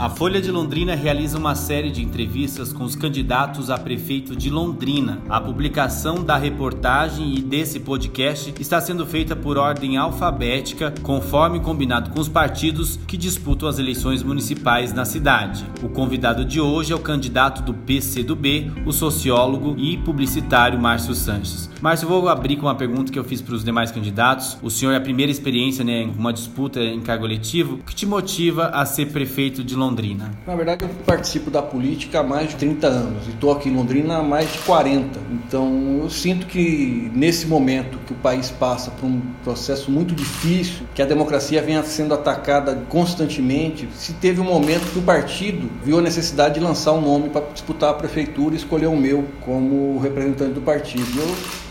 A Folha de Londrina realiza uma série de entrevistas com os candidatos a prefeito de Londrina. A publicação da reportagem e desse podcast está sendo feita por ordem alfabética, conforme combinado com os partidos que disputam as eleições municipais na cidade. O convidado de hoje é o candidato do PCdoB, o sociólogo e publicitário Márcio Sanches. Márcio, vou abrir com uma pergunta que eu fiz para os demais candidatos. O senhor é a primeira experiência né, em uma disputa em cargo eletivo. O que te motiva a ser prefeito de Londrina? Londrina? Na verdade, eu participo da política há mais de 30 anos e estou aqui em Londrina há mais de 40. Então, eu sinto que nesse momento que o país passa por um processo muito difícil, que a democracia vem sendo atacada constantemente, se teve um momento que o partido viu a necessidade de lançar um nome para disputar a prefeitura e escolher o meu como representante do partido.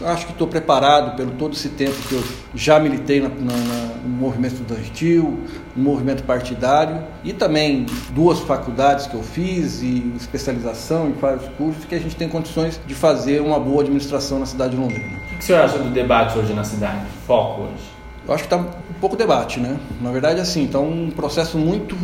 Eu acho que estou preparado pelo todo esse tempo que eu já militei na, na, no movimento estudantil, no movimento partidário e também duas faculdades que eu fiz e especialização em vários cursos que a gente tem condições de fazer uma boa administração na cidade de Londrina. O que o senhor acha do debate hoje na cidade? Foco hoje? Eu acho que está um pouco debate, né? Na verdade, assim, está um processo muito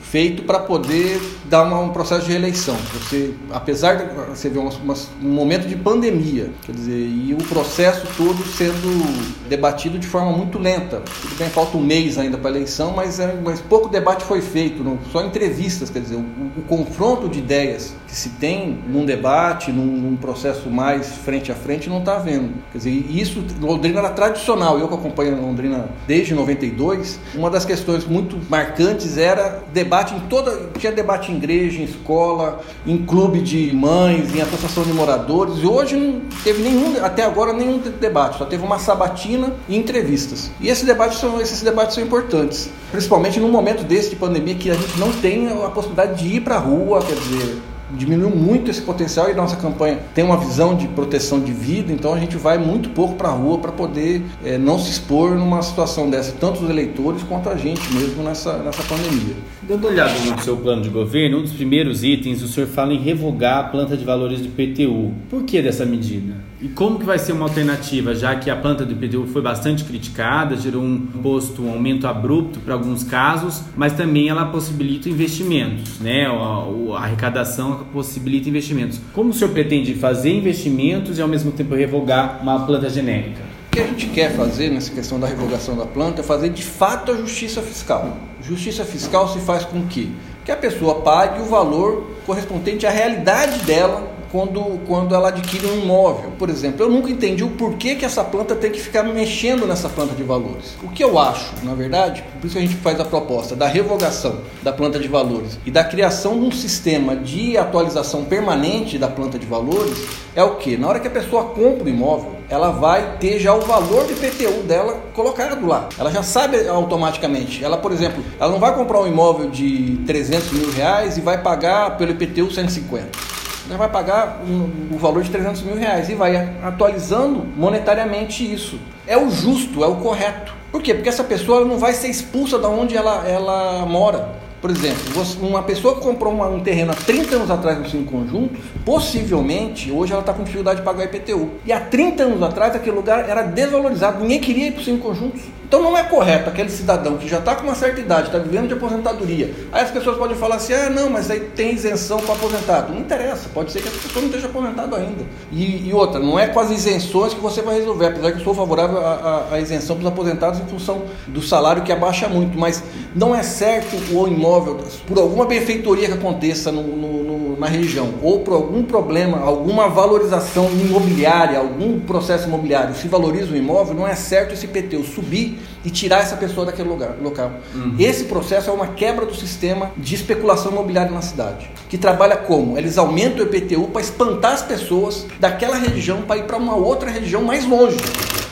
feito para poder dar uma, um processo de reeleição. Você, apesar de você ver uma, uma, um momento de pandemia, quer dizer, e o processo todo sendo debatido de forma muito lenta. Tudo bem, falta um mês ainda para a eleição, mas, é, mas pouco debate foi feito, não, só entrevistas, quer dizer, o, o, confronto de ideias que se tem num debate, num, num processo mais frente a frente, não está havendo. Quer dizer, isso, Londrina era tradicional, eu que acompanho Londrina desde 92, uma das questões muito marcantes era debate em toda. Tinha debate em igreja, em escola, em clube de mães, em associação de moradores, e hoje não teve nenhum, até agora, nenhum debate, só teve uma sabatina e entrevistas. E esses debates são, esses debates são importantes, principalmente num momento desse de pandemia que a gente não tem a possibilidade de ir para a rua, quer dizer, diminuiu muito esse potencial e nossa campanha tem uma visão de proteção de vida, então a gente vai muito pouco para a rua para poder é, não se expor numa situação dessa, tanto os eleitores quanto a gente mesmo nessa, nessa pandemia. Dando olhada no seu plano de governo, um dos primeiros itens, o senhor fala em revogar a planta de valores do IPTU. Por que dessa medida? E como que vai ser uma alternativa, já que a planta do IPTU foi bastante criticada, gerou um posto, um aumento abrupto para alguns casos, mas também ela possibilita investimentos, né? A, a arrecadação possibilita investimentos. Como o senhor pretende fazer investimentos e ao mesmo tempo revogar uma planta genérica? O que a gente quer fazer nessa questão da revogação da planta é fazer de fato a justiça fiscal. Justiça fiscal se faz com que a pessoa pague o valor correspondente à realidade dela quando, quando ela adquire um imóvel. Por exemplo, eu nunca entendi o porquê que essa planta tem que ficar mexendo nessa planta de valores. O que eu acho, na verdade, por isso que a gente faz a proposta da revogação da planta de valores e da criação de um sistema de atualização permanente da planta de valores, é o que? Na hora que a pessoa compra o imóvel, ela vai ter já o valor de IPTU dela colocado lá. Ela já sabe automaticamente. Ela, por exemplo, ela não vai comprar um imóvel de 300 mil reais e vai pagar pelo IPTU 150 ela vai pagar um, o valor de 300 mil reais e vai atualizando monetariamente isso. É o justo, é o correto. Por quê? Porque essa pessoa não vai ser expulsa da onde ela, ela mora. Por exemplo, uma pessoa que comprou um terreno há 30 anos atrás no Cinco Conjuntos, possivelmente hoje ela está com dificuldade de pagar IPTU. E há 30 anos atrás aquele lugar era desvalorizado, ninguém queria ir para os Cinco Conjuntos. Então não é correto aquele cidadão que já está com uma certa idade, está vivendo de aposentadoria. Aí as pessoas podem falar assim: ah, não, mas aí tem isenção para aposentado. Não interessa, pode ser que a pessoa não esteja aposentado ainda. E, e, outra, não é com as isenções que você vai resolver, apesar que eu sou favorável à, isenção para os aposentados em função do salário que abaixa muito, mas não é certo o imóvel, por alguma benfeitoria que aconteça no, no, no, na região, ou por algum problema, alguma valorização imobiliária, algum processo imobiliário, se valoriza o imóvel, não é certo esse IPTU subir e tirar essa pessoa daquele lugar, local. Uhum. Esse processo é uma quebra do sistema de especulação imobiliária na cidade, que trabalha como? Eles aumentam o IPTU para espantar as pessoas daquela região para ir para uma outra região mais longe.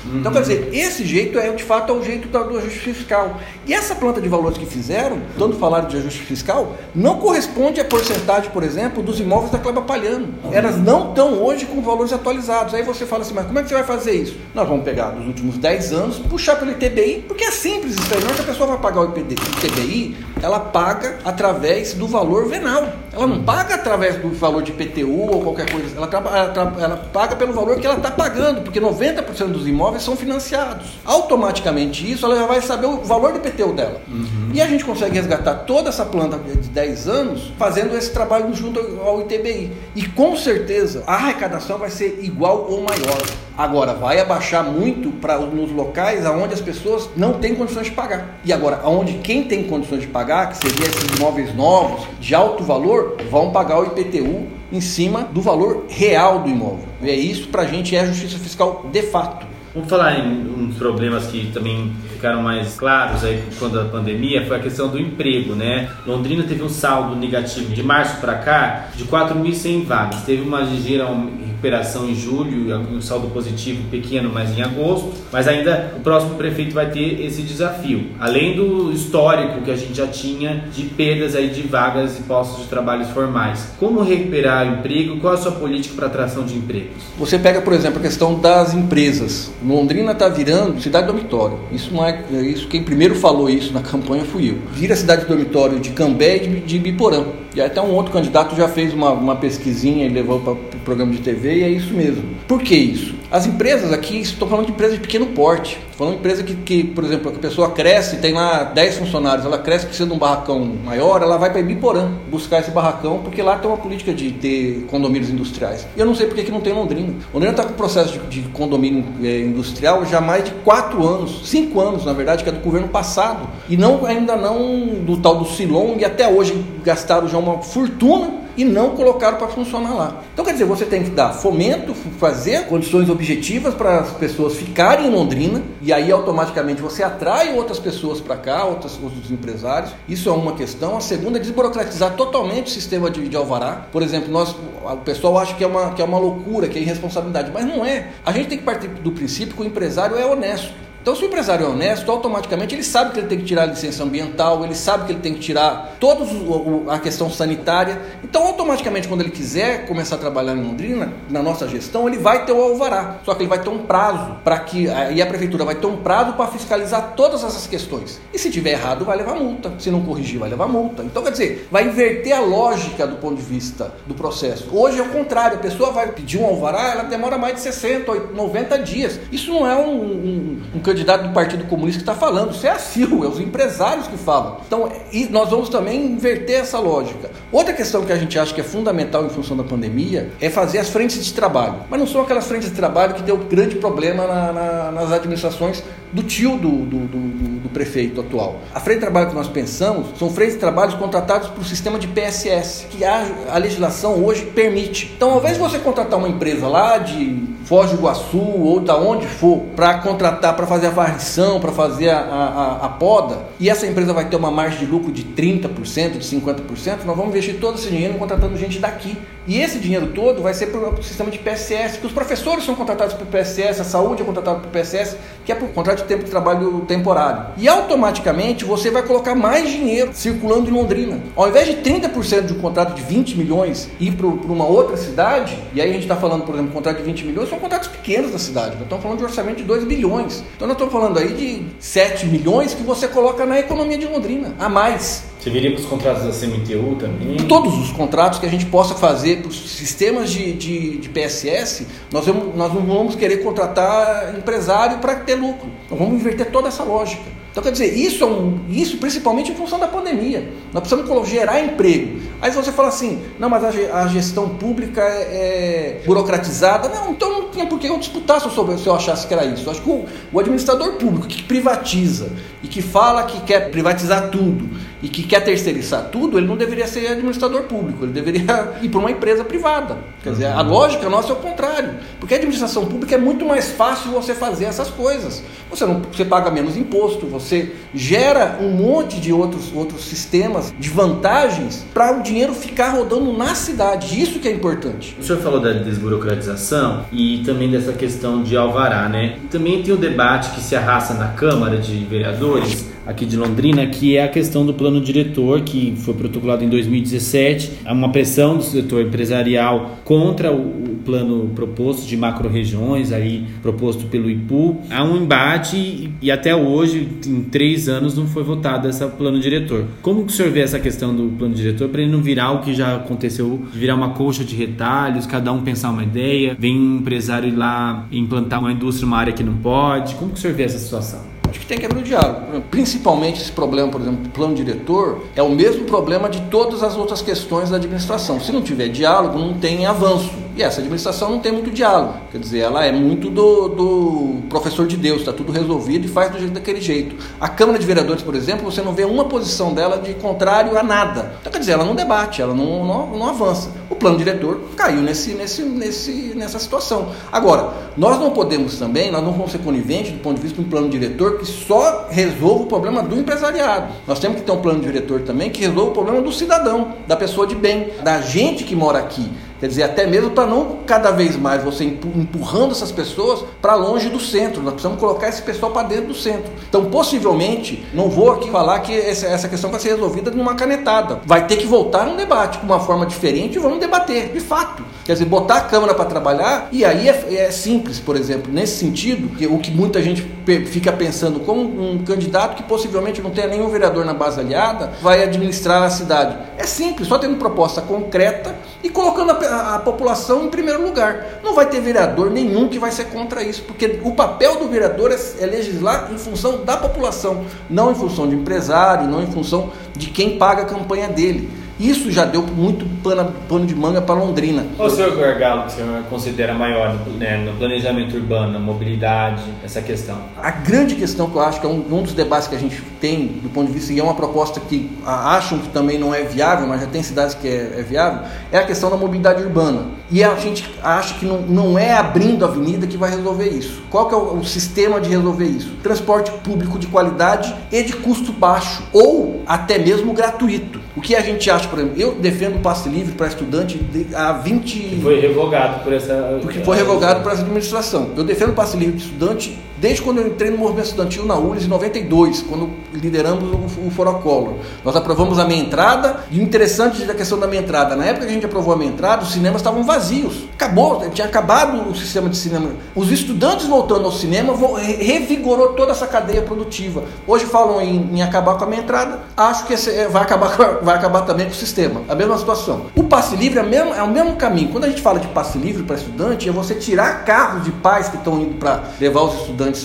Uhum. Então, quer dizer, esse jeito é de fato é o jeito do ajuste fiscal. E essa planta de valores que fizeram, tanto falaram de ajuste fiscal, não corresponde à porcentagem, por exemplo, dos imóveis da Cleba Palhano. Elas não estão hoje com valores atualizados. Aí você fala assim, mas como é que você vai fazer isso? Nós vamos pegar dos últimos 10 anos, puxar pelo ITBI, porque é simples isso aí. Não é que a pessoa vai pagar o ITBI, ela paga através do valor venal. Ela não paga através do valor de PTU ou qualquer coisa. Ela, ela, ela paga pelo valor que ela está pagando, porque 90% dos imóveis são financiados. Automaticamente isso, ela já vai saber o valor do PTU dela. Uhum. E a gente consegue resgatar toda essa planta de 10 anos fazendo esse trabalho junto ao ITBI. E com certeza a arrecadação vai ser igual ou maior. Agora, vai abaixar muito para nos locais onde as pessoas não têm condições de pagar. E agora, onde quem tem condições de pagar, que seria esses imóveis novos, de alto valor, vão pagar o IPTU em cima do valor real do imóvel. E é isso para a gente é justiça fiscal de fato. Vamos falar em uns problemas que também ficaram mais claros aí quando a pandemia foi a questão do emprego, né? Londrina teve um saldo negativo de março para cá de 4.100 vagas. Teve uma ligeira recuperação em julho, um saldo positivo pequeno, mas em agosto. Mas ainda o próximo prefeito vai ter esse desafio. Além do histórico que a gente já tinha de perdas aí de vagas e postos de trabalhos formais. Como recuperar emprego? Qual a sua política para atração de empregos? Você pega, por exemplo, a questão das empresas. Londrina está virando cidade dormitório. Isso não é isso. Quem primeiro falou isso na campanha fui eu. Vira cidade dormitório de Cambé e de Biporã. E até um outro candidato já fez uma, uma pesquisinha e levou para o programa de TV e é isso mesmo. Por que isso? As empresas aqui, estou falando de empresas de pequeno porte. Falando de empresa que, que, por exemplo, a pessoa cresce, tem lá 10 funcionários, ela cresce precisa de um barracão maior, ela vai para Ibiporã buscar esse barracão, porque lá tem uma política de ter condomínios industriais. E eu não sei por que não tem Londrina. Londrina está com processo de, de condomínio é, industrial já há mais de 4 anos, 5 anos, na verdade, que é do governo passado. E não ainda não do tal do Silong, e até hoje gastaram já uma fortuna e não colocaram para funcionar lá. Então, quer dizer, você tem que dar fomento, fazer condições objetivas para as pessoas ficarem em Londrina e aí automaticamente você atrai outras pessoas para cá, outros, outros empresários. Isso é uma questão. A segunda é desburocratizar totalmente o sistema de, de alvará. Por exemplo, nós, o pessoal acha que é, uma, que é uma loucura, que é irresponsabilidade, mas não é. A gente tem que partir do princípio que o empresário é honesto. Então, se o empresário é honesto, automaticamente ele sabe que ele tem que tirar a licença ambiental, ele sabe que ele tem que tirar toda a questão sanitária. Então, automaticamente, quando ele quiser começar a trabalhar em Londrina, na nossa gestão, ele vai ter o alvará. Só que ele vai ter um prazo para que. E a prefeitura vai ter um prazo para fiscalizar todas essas questões. E se tiver errado, vai levar multa. Se não corrigir, vai levar multa. Então, quer dizer, vai inverter a lógica do ponto de vista do processo. Hoje é o contrário, a pessoa vai pedir um alvará, ela demora mais de 60, 90 dias. Isso não é um, um, um candidato do Partido Comunista que está falando, isso é a CIL, é os empresários que falam. Então, nós vamos também inverter essa lógica. Outra questão que a gente acha que é fundamental em função da pandemia é fazer as frentes de trabalho. Mas não são aquelas frentes de trabalho que deu grande problema na, na, nas administrações do tio do, do, do, do, prefeito atual. A frente de trabalho que nós pensamos são frentes de trabalho contratados por sistema de PSS, que a, a legislação hoje permite. Então, ao invés de você contratar uma empresa lá de Foz do Iguaçu ou da onde for para contratar, para fazer a varrição, para fazer a, a, a, poda, e essa empresa vai ter uma margem de lucro de 30%, de 50%, nós vamos investir todo esse dinheiro contratando gente daqui. E esse dinheiro todo vai ser para o sistema de PSS, que os professores são contratados por PSS, a saúde é contratada por PSS, que é por contrato de tempo de trabalho temporário. E automaticamente você vai colocar mais dinheiro circulando em Londrina. Ao invés de 30% de um contrato de 20 milhões ir para uma outra cidade, e aí a gente está falando, por exemplo, contrato de 20 milhões, são contratos pequenos da cidade. Nós estamos falando de orçamento de 2 bilhões. Então nós estamos falando aí de 7 milhões que você coloca na economia de Londrina, a mais. Você viria com os contratos da CMTU também? Todos os contratos que a gente possa fazer os sistemas de, de, de, PSS, nós, vamos, nós não vamos querer contratar empresário para ter lucro. Nós vamos inverter toda essa lógica. Então, quer dizer, isso, é um, isso principalmente em função da pandemia. Nós precisamos gerar emprego. Aí você fala assim, não, mas a, gestão pública é, é, burocratizada. Não, então não tinha por que eu disputar se eu, se eu achasse que era isso. Eu acho que o, o administrador público que privatiza e que fala que quer privatizar tudo e que quer terceirizar tudo, ele não deveria ser administrador público, ele deveria ir para uma empresa privada. Quer dizer, a lógica nossa é o contrário. Porque a administração pública é muito mais fácil você fazer essas coisas. Você, não, você paga menos imposto, você gera um monte de outros, outros sistemas de vantagens para o dinheiro ficar rodando na cidade. Isso que é importante. O senhor falou da desburocratização e também dessa questão de alvará, né? Também tem o debate que se arrasta na Câmara de Vereadores aqui de Londrina, que é a questão do plano diretor, que foi protocolado em 2017, é uma pressão do setor empresarial contra o plano proposto de macro-regiões, aí proposto pelo IPU. Há um embate e, até hoje, em três anos, não foi votado esse plano diretor. Como que o senhor vê essa questão do plano diretor para ele não virar o que já aconteceu, virar uma colcha de retalhos, cada um pensar uma ideia, vem um empresário ir lá implantar uma indústria numa área que não pode? Como que o senhor vê essa situação? Acho que tem que abrir o diálogo. Principalmente esse problema, por exemplo, do plano diretor, é o mesmo problema de todas as outras questões da administração. Se não tiver diálogo, não tem avanço. E essa administração não tem muito diálogo. Quer dizer, ela é muito do, do professor de Deus, está tudo resolvido e faz do jeito daquele jeito. A Câmara de Vereadores, por exemplo, você não vê uma posição dela de contrário a nada. Então, quer dizer, ela não debate, ela não, não, não avança. Plano diretor caiu nesse, nesse, nesse, nessa situação. Agora, nós não podemos também, nós não vamos ser coniventes do ponto de vista de um plano diretor que só resolva o problema do empresariado. Nós temos que ter um plano diretor também que resolva o problema do cidadão, da pessoa de bem, da gente que mora aqui. Quer dizer, até mesmo para não cada vez mais você empurrando essas pessoas para longe do centro. Nós precisamos colocar esse pessoal para dentro do centro. Então, possivelmente, não vou aqui falar que essa questão vai ser resolvida numa canetada. Vai ter que voltar num debate com uma forma diferente e vamos debater, de fato. Quer dizer, botar a Câmara para trabalhar, e aí é, é, simples, por exemplo, nesse sentido, que o que muita gente fica pensando como um candidato que possivelmente não tenha nenhum vereador na base aliada, vai administrar a cidade. É simples, só tendo proposta concreta e colocando a a, população em primeiro lugar. Não vai ter vereador nenhum que vai ser contra isso, porque o papel do vereador é, é legislar em função da população, não em função de empresário, não em função de quem paga a campanha dele. Isso já deu muito pano, pano de manga para Londrina. O seu gargalo que o senhor considera maior né, no planejamento urbano, na mobilidade, essa questão? A grande questão que eu acho que é um, um, dos debates que a gente tem do ponto de vista, e é uma proposta que acham que também não é viável, mas já tem cidades que é, é viável, é a questão da mobilidade urbana. E a gente acha que não, não é abrindo a avenida que vai resolver isso. Qual que é o, o sistema de resolver isso? Transporte público de qualidade e de custo baixo, ou até mesmo gratuito. O que a gente acha por exemplo, eu defendo o passe livre para estudante há 20. Que foi revogado por essa. Porque foi revogado por essa administração. Eu defendo o passe livre de estudante desde quando eu entrei no movimento estudantil na URGS em 92, quando lideramos o, o Foro Collor. Nós aprovamos a minha entrada, e o interessante da questão da minha entrada, na época que a gente aprovou a minha entrada, os cinemas estavam vazios. Acabou, tinha acabado o sistema de cinema. Os estudantes voltando ao cinema revigorou toda essa cadeia produtiva. Hoje falam em, em acabar com a minha entrada, acho que é, vai, acabar, vai acabar também com o sistema. A mesma situação. O passe livre é, mesmo, é o mesmo caminho. Quando a gente fala de passe livre para estudante, é você tirar carros de pais que estão indo para levar os estudantes estudantes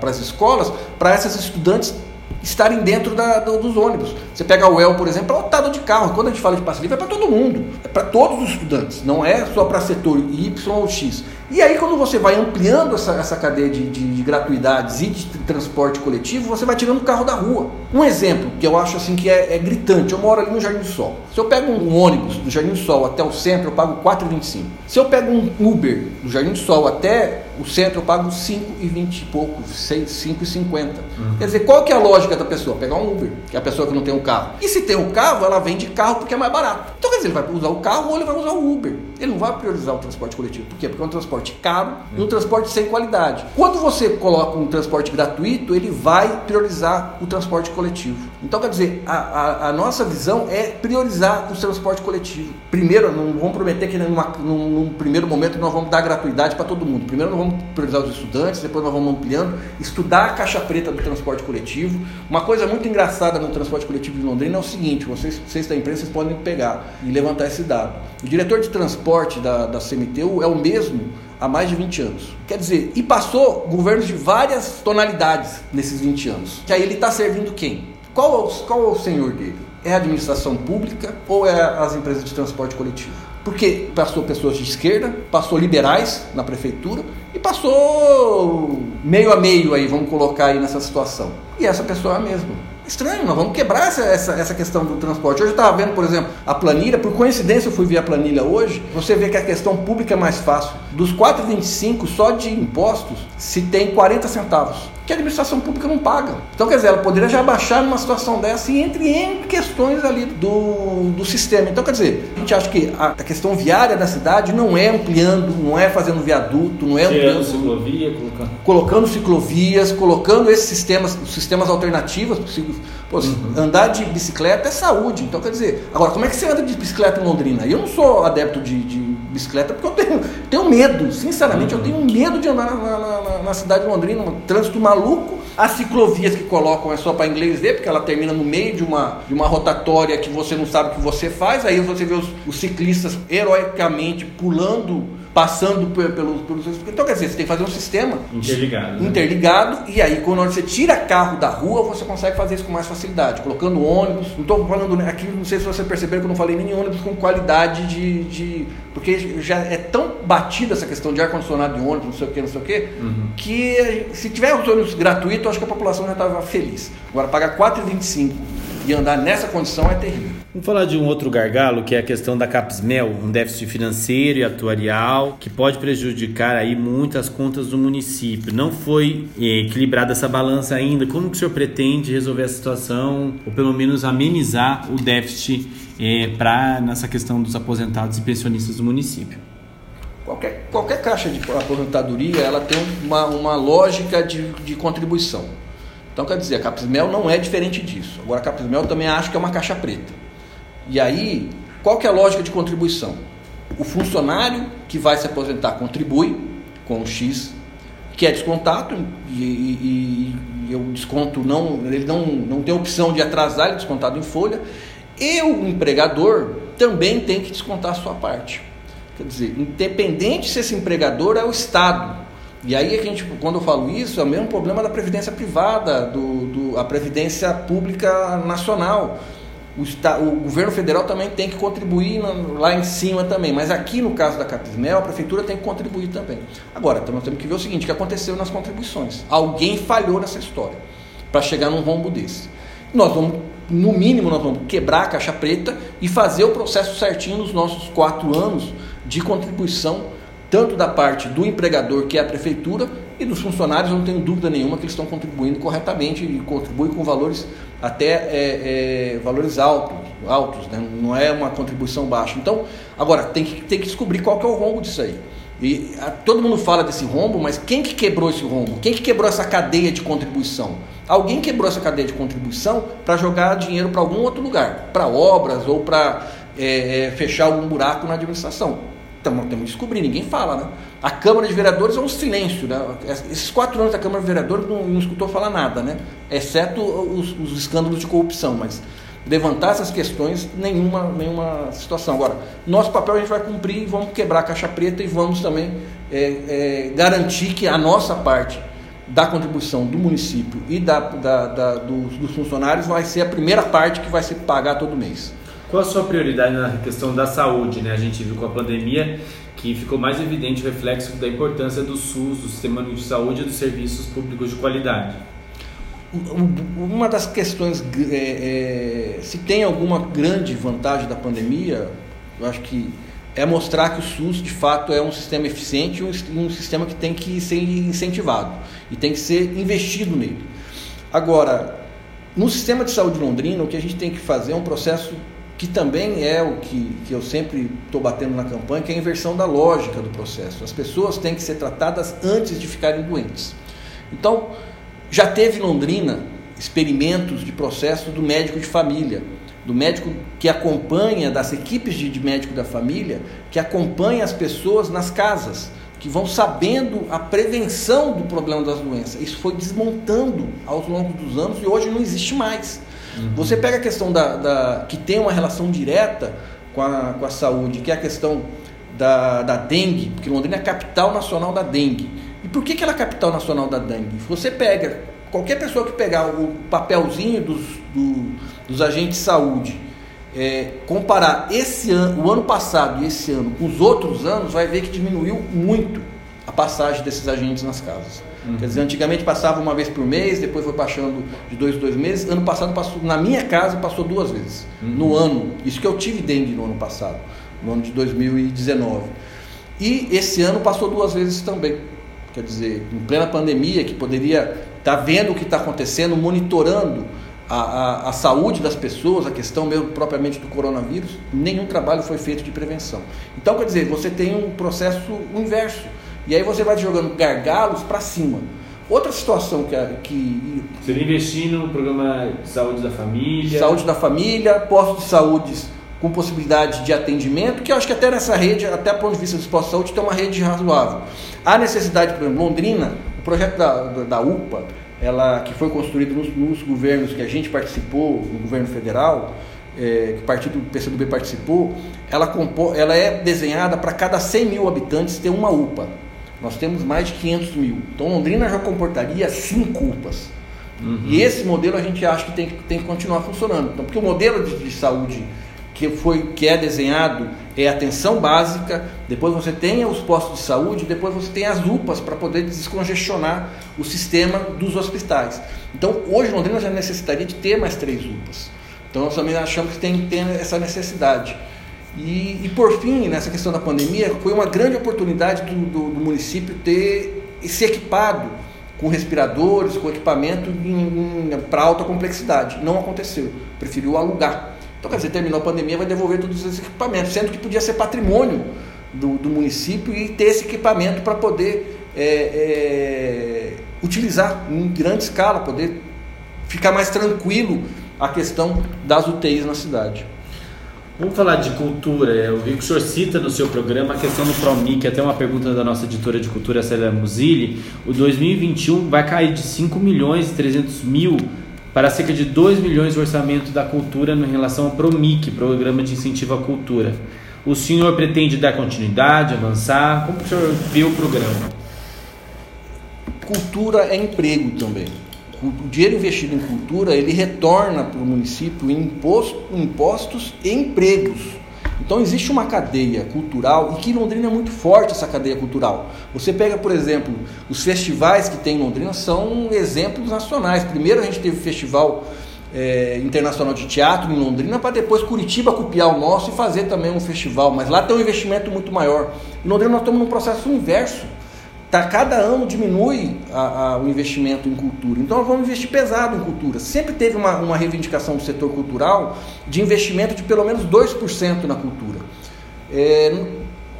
para as escolas, para essas estudantes estarem dentro da, do, dos ônibus. Você pega o UEL, por exemplo, é lotado de carro. Quando a gente fala de passe livre, é para todo mundo, é para todos os estudantes, não é só para setor Y ou X. E aí, quando você vai ampliando essa, essa cadeia de, de, de, gratuidades e de transporte coletivo, você vai tirando o carro da rua. Um exemplo que eu acho assim que é, é gritante: eu moro ali no Jardim do Sol. Se eu pego um, ônibus do Jardim do Sol até o centro, eu pago 4,25. Se eu pego um Uber do Jardim do Sol até o centro, eu pago 5,20 e pouco, 5,50. Uhum. Quer dizer, qual que é a lógica da pessoa? Pegar um Uber, que é a pessoa que não tem um carro. E se tem um carro, ela vende carro porque é mais barato. Então, quer dizer, ele vai usar o carro ou ele vai usar o Uber. Ele não vai priorizar o transporte coletivo. Por quê? Porque é um transporte transporte caro e um transporte sem qualidade. Quando você coloca um transporte gratuito, ele vai priorizar o transporte coletivo. Então, quer dizer, a, a, a nossa visão é priorizar o transporte coletivo. Primeiro, não vamos prometer que numa, num, num primeiro momento nós vamos dar gratuidade para todo mundo. Primeiro, nós vamos priorizar os estudantes, depois nós vamos ampliando, estudar a caixa preta do transporte coletivo. Uma coisa muito engraçada no transporte coletivo de Londrina é o seguinte: vocês, vocês da imprensa vocês podem pegar e levantar esse dado. O diretor de transporte da, da CMTU é o mesmo há mais de 20 anos. Quer dizer, e passou governos de várias tonalidades nesses 20 anos. Que aí ele está servindo quem? Qual é, qual é o senhor dele? É a administração pública ou é as empresas de transporte coletivo? Porque passou pessoas de esquerda, passou liberais na prefeitura e passou meio a meio aí, vamos colocar aí nessa situação. E essa pessoa é a mesma. Estranho, nós vamos quebrar essa, essa, essa questão do transporte. Hoje eu estava vendo, por exemplo, a planilha, por coincidência eu fui ver a planilha hoje, você vê que a questão pública é mais fácil. Dos 4,25 só de impostos, se tem 40 centavos que a administração pública não paga. Então, quer dizer, ela poderia já baixar numa situação dessa e entre em questões ali do, do sistema. Então, quer dizer, a gente acha que a, a questão viária da cidade não é ampliando, não é fazendo viaduto, não é ampliando. ciclovia, colocando. colocando ciclovias, colocando esses sistemas, sistemas alternativos. Pô, uhum. Andar de bicicleta é saúde. Então, quer dizer, agora, como é que você anda de bicicleta em Londrina? Eu não sou adepto de, de bicicleta porque eu tenho, tenho medo, sinceramente, uhum. eu tenho medo de andar na, na, na, cidade de Londrina, um trânsito maluco. As ciclovias que colocam é só para inglês ver, porque ela termina no meio de uma, de uma rotatória que você não sabe o que você faz, aí você vê os, os ciclistas heroicamente pulando passando pelos, pelos. Então, quer dizer, você tem que fazer um sistema interligado. Né? Interligado, e aí, quando você tira carro da rua, você consegue fazer isso com mais facilidade, colocando ônibus. Não estou falando aqui, não sei se você perceberam que eu não falei nem ônibus com qualidade de, de. Porque já é tão batida essa questão de ar-condicionado de ônibus, não sei o que, não sei o que, uhum. que se tiver ônibus gratuito, acho que a população já estava feliz. Agora, pagar 4,25 e andar nessa condição é terrível. Vamos falar de um outro gargalo, que é a questão da Capsmel, um déficit financeiro e atuarial que pode prejudicar aí muitas contas do município. Não foi eh, equilibrada essa balança ainda. Como que o senhor pretende resolver a situação, ou pelo menos amenizar o déficit eh, para nessa questão dos aposentados e pensionistas do município? Qualquer, qualquer caixa de aposentadoria ela tem uma, uma lógica de, de contribuição. Então, quer dizer, a Capsmel não é diferente disso. Agora, a Capsmel também acho que é uma caixa preta. E aí, qual que é a lógica de contribuição? O funcionário que vai se aposentar contribui com o X, que é descontado, e, e, e eu desconto, não, ele não, não tem opção de atrasar, ele é descontado em folha, e o empregador também tem que descontar a sua parte. Quer dizer, independente se esse empregador é o Estado, e aí a gente, quando eu falo isso, é o mesmo problema da previdência privada, do, do a previdência pública nacional. O, o, governo federal também tem que contribuir lá em cima também, mas aqui no caso da Capismel, a prefeitura tem que contribuir também. Agora, nós temos que ver o seguinte: o que aconteceu nas contribuições? Alguém falhou nessa história para chegar num rombo desse. Nós vamos, no mínimo, nós vamos quebrar a caixa preta e fazer o processo certinho nos nossos quatro anos de contribuição tanto da parte do empregador, que é a prefeitura, e dos funcionários, eu não tenho dúvida nenhuma que eles estão contribuindo corretamente e contribuem com valores até é, é, valores altos, altos né? não é uma contribuição baixa. Então, agora, tem que, tem que descobrir qual que é o rombo disso aí. E a, todo mundo fala desse rombo, mas quem que quebrou esse rombo? Quem que quebrou essa cadeia de contribuição? Alguém quebrou essa cadeia de contribuição para jogar dinheiro para algum outro lugar, para obras ou para é, é, fechar algum buraco na administração. Então, temos que descobrir, ninguém fala, né? A Câmara de Vereadores é um silêncio, né? Esses quatro anos da Câmara de Vereadores não, não escutou falar nada, né? Exceto os, os, escândalos de corrupção, mas levantar essas questões, nenhuma, nenhuma situação. Agora, nosso papel a gente vai cumprir, vamos quebrar a caixa preta e vamos também é, é, garantir que a nossa parte da contribuição do município e da, da, da dos, dos funcionários vai ser a primeira parte que vai ser pagar todo mês. Qual a sua prioridade na questão da saúde? Né? A gente viu com a pandemia que ficou mais evidente o reflexo da importância do SUS, do Sistema de Saúde e dos serviços públicos de qualidade. Uma das questões, é, é, se tem alguma grande vantagem da pandemia, eu acho que é mostrar que o SUS de fato é um sistema eficiente um, um sistema que tem que ser incentivado e tem que ser investido nele. Agora, no sistema de saúde londrina, o que a gente tem que fazer é um processo que também é o que, que eu sempre estou batendo na campanha, que é a inversão da lógica do processo. As pessoas têm que ser tratadas antes de ficarem doentes. Então, já teve em Londrina experimentos de processo do médico de família, do médico que acompanha, das equipes de, de médico da família, que acompanha as pessoas nas casas, que vão sabendo a prevenção do problema das doenças. Isso foi desmontando ao longo dos anos e hoje não existe mais. Uhum. Você pega a questão da, da, que tem uma relação direta com a, com a saúde, que é a questão da, da dengue, porque Londrina é a capital nacional da dengue. E por que, que ela é a capital nacional da dengue? Você pega, qualquer pessoa que pegar o papelzinho dos, do, dos agentes de saúde, é, comparar esse ano, o ano passado e esse ano com os outros anos, vai ver que diminuiu muito a passagem desses agentes nas casas. Uhum. Quer dizer, antigamente passava uma vez por mês, depois foi baixando de dois em dois meses. Ano passado passou, na minha casa passou duas vezes. Uhum. No ano. Isso que eu tive dengue no ano passado, no ano de 2019. E esse ano passou duas vezes também. Quer dizer, em plena pandemia, que poderia estar tá vendo o que está acontecendo, monitorando a, a, a, saúde das pessoas, a questão mesmo propriamente do coronavírus, nenhum trabalho foi feito de prevenção. Então, quer dizer, você tem um processo inverso e aí você vai jogando gargalos para cima. Outra situação que, que. Seria investir no programa de saúde da família. Saúde da família, postos de saúde com possibilidade de atendimento, que eu acho que até nessa rede, até do ponto de vista do esporte de saúde, tem uma rede razoável. Há necessidade, por exemplo, Londrina, o projeto da, da UPA, ela, que foi construído nos, nos governos que a gente participou, no governo federal, é, que o partido do PCdoB participou, ela, ela é desenhada para cada 100 mil habitantes ter uma UPA. Nós temos mais de 500 mil. Então Londrina já comportaria cinco UPAs. Uhum. E esse modelo a gente acha que tem, tem que continuar funcionando. Então, porque o modelo de, de saúde que, foi, que é desenhado é atenção básica, depois você tem os postos de saúde, depois você tem as UPAs para poder descongestionar o sistema dos hospitais. Então, hoje Londrina já necessitaria de ter mais três UPAs. Então, nós também achamos que tem que ter essa necessidade. E, e por fim, nessa questão da pandemia, foi uma grande oportunidade do, do, do município ter se equipado com respiradores, com equipamento para alta complexidade. Não aconteceu, preferiu alugar. Então, quer dizer, terminou a pandemia, vai devolver todos esses equipamentos, sendo que podia ser patrimônio do, do município e ter esse equipamento para poder é, é, utilizar em grande escala, poder ficar mais tranquilo a questão das UTIs na cidade. Vamos falar de cultura. Eu vi que o senhor cita no seu programa a questão do Promic, até uma pergunta da nossa editora de cultura, Célia Musilli. O 2021 vai cair de 5 milhões e 300 mil para cerca de 2 milhões de orçamento da cultura em relação ao PROMIC, Programa de Incentivo à Cultura. O senhor pretende dar continuidade, avançar? Como o senhor vê o programa? Cultura é emprego também. O dinheiro investido em cultura, ele retorna para o município em imposto, impostos e empregos. Então existe uma cadeia cultural e que em Londrina é muito forte essa cadeia cultural. Você pega, por exemplo, os festivais que tem em Londrina são exemplos nacionais. Primeiro a gente teve o Festival é, Internacional de Teatro em Londrina para depois Curitiba copiar o nosso e fazer também um festival. Mas lá tem um investimento muito maior. Em Londrina nós estamos num processo inverso. Tá, cada ano diminui a, a, o investimento em cultura. Então nós vamos investir pesado em cultura. Sempre teve uma, uma reivindicação do setor cultural de investimento de pelo menos 2% na cultura. É,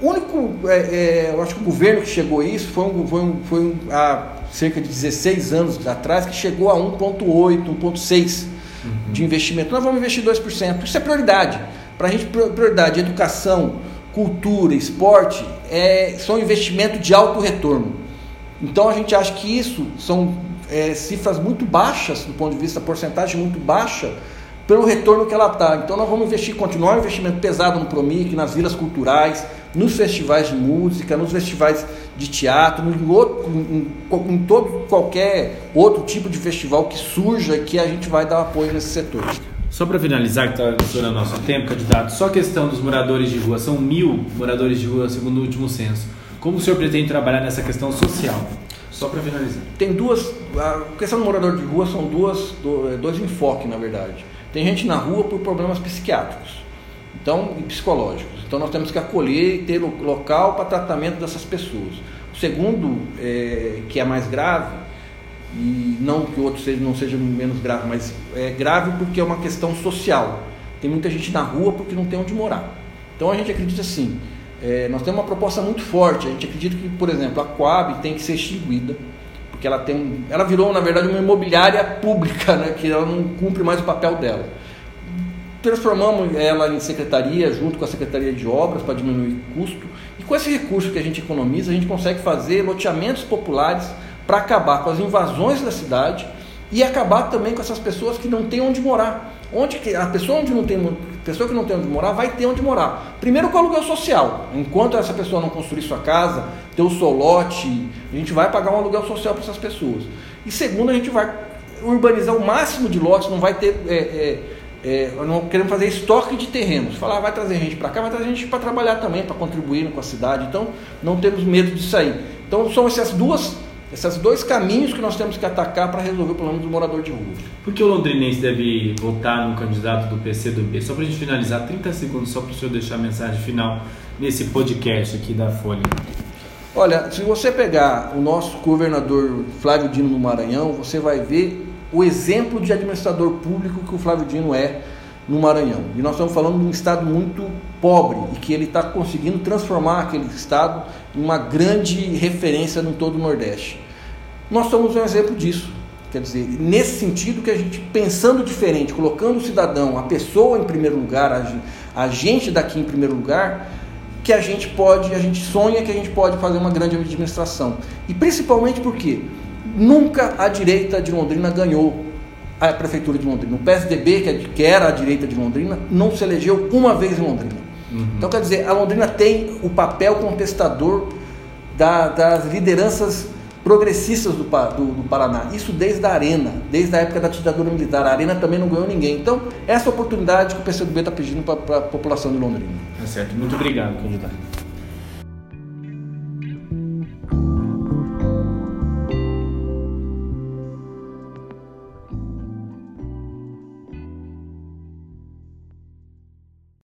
o único, é, é, eu acho que o governo que chegou a isso foi, um, foi, um, foi um, há cerca de 16 anos atrás que chegou a 1,8, 1,6 uhum. de investimento. Nós vamos investir 2%. Isso é prioridade. Para a gente, prioridade, educação, cultura, esporte, é, são investimentos de alto retorno. Então a gente acha que isso são é, cifras muito baixas, do ponto de vista porcentagem muito baixa, pelo retorno que ela está. Então nós vamos investir, continuar o investimento pesado no Promic, nas vilas culturais, nos festivais de música, nos festivais de teatro, em, outro, em, em todo qualquer outro tipo de festival que surja que a gente vai dar apoio nesse setor. Só para finalizar, que está estourando nosso tempo, candidato, só a questão dos moradores de rua, são mil moradores de rua segundo o último censo. Como o senhor pretende trabalhar nessa questão social? Só para finalizar. Tem duas. A questão do morador de rua são duas, é, dois enfoques, na verdade. Tem gente na rua por problemas psiquiátricos então, e psicológicos. Então nós temos que acolher e ter local para tratamento dessas pessoas. O segundo, é, que é mais grave, e não que o outro seja, não seja menos grave, mas é grave porque é uma questão social. Tem muita gente na rua porque não tem onde morar. Então a gente acredita assim, é, nós temos uma proposta muito forte. A gente acredita que, por exemplo, a Coab tem que ser extinguida, porque ela tem, ela virou na verdade uma imobiliária pública, né, que ela não cumpre mais o papel dela. Transformamos ela em secretaria junto com a secretaria de obras para diminuir o custo e com esse recurso que a gente economiza a gente consegue fazer loteamentos populares para acabar com as invasões da cidade e acabar também com essas pessoas que não têm onde morar. Onde que a pessoa onde não tem pessoa que não tem onde morar vai ter onde morar. Primeiro com o aluguel social. Enquanto essa pessoa não construir sua casa, ter o seu lote, a gente vai pagar um aluguel social para essas pessoas. E segundo, a gente vai urbanizar o máximo de lotes, não vai ter é, é, é, não queremos fazer estoque de terrenos. Falar, vai trazer gente para cá, vai trazer gente para trabalhar também, para contribuir com a cidade. Então, não temos medo de sair. Então, são essas duas esses dois caminhos que nós temos que atacar para resolver o problema do morador de rua. Por que o londrinense deve votar no candidato do PCdoB? Só para a gente finalizar, 30 segundos, só para o senhor deixar a mensagem final nesse podcast aqui da Folha. Olha, se você pegar o nosso governador Flávio Dino no Maranhão, você vai ver o exemplo de administrador público que o Flávio Dino é no Maranhão. E nós estamos falando de um estado muito pobre e que ele está conseguindo transformar aquele estado em uma grande referência no todo o Nordeste. Nós somos um exemplo disso. Quer dizer, nesse sentido que a gente, pensando diferente, colocando o cidadão, a pessoa em primeiro lugar, a, gente daqui em primeiro lugar, que a gente pode, a gente sonha que a gente pode fazer uma grande administração. E principalmente porque nunca a direita de Londrina ganhou a prefeitura de Londrina. O PSDB, é que era a direita de Londrina, não se elegeu uma vez em Londrina. Uhum. Então, quer dizer, a Londrina tem o papel contestador da, das lideranças progressistas do, do, do, Paraná. Isso desde a Arena, desde a época da ditadura militar. A Arena também não ganhou ninguém. Então, essa oportunidade que o PCdoB está pedindo para a população de Londrina. Tá certo. Muito obrigado, candidato.